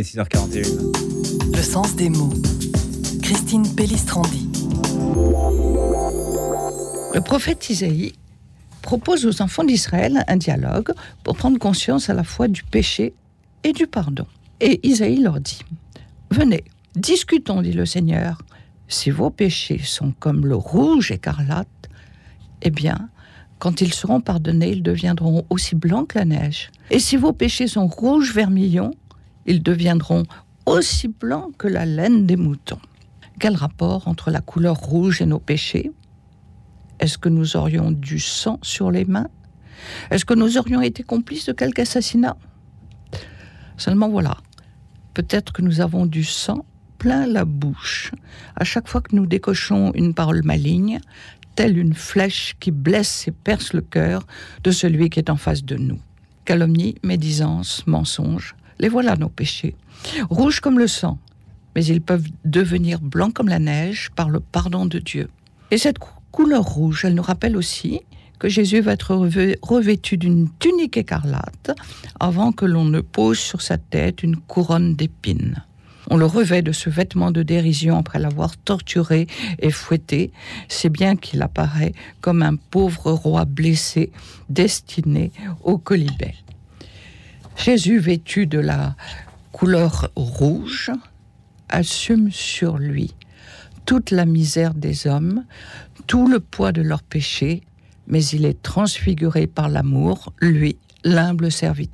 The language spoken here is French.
6h41. Le sens des mots. Christine Pellistrandi. Le prophète Isaïe propose aux enfants d'Israël un dialogue pour prendre conscience à la fois du péché et du pardon. Et Isaïe leur dit Venez, discutons, dit le Seigneur. Si vos péchés sont comme le rouge écarlate, eh bien, quand ils seront pardonnés, ils deviendront aussi blancs que la neige. Et si vos péchés sont rouges vermillons, ils deviendront aussi blancs que la laine des moutons. Quel rapport entre la couleur rouge et nos péchés? Est-ce que nous aurions du sang sur les mains? Est-ce que nous aurions été complices de quelque assassinat? Seulement voilà, peut-être que nous avons du sang plein la bouche à chaque fois que nous décochons une parole maligne, telle une flèche qui blesse et perce le cœur de celui qui est en face de nous. Calomnie, médisance, mensonge, les voilà nos péchés. Rouges comme le sang, mais ils peuvent devenir blancs comme la neige par le pardon de Dieu. Et cette couleur rouge, elle nous rappelle aussi que Jésus va être revêtu d'une tunique écarlate avant que l'on ne pose sur sa tête une couronne d'épines. On le revêt de ce vêtement de dérision après l'avoir torturé et fouetté, c'est bien qu'il apparaît comme un pauvre roi blessé destiné au colibet. Jésus, vêtu de la couleur rouge, assume sur lui toute la misère des hommes, tout le poids de leurs péchés, mais il est transfiguré par l'amour, lui, l'humble serviteur.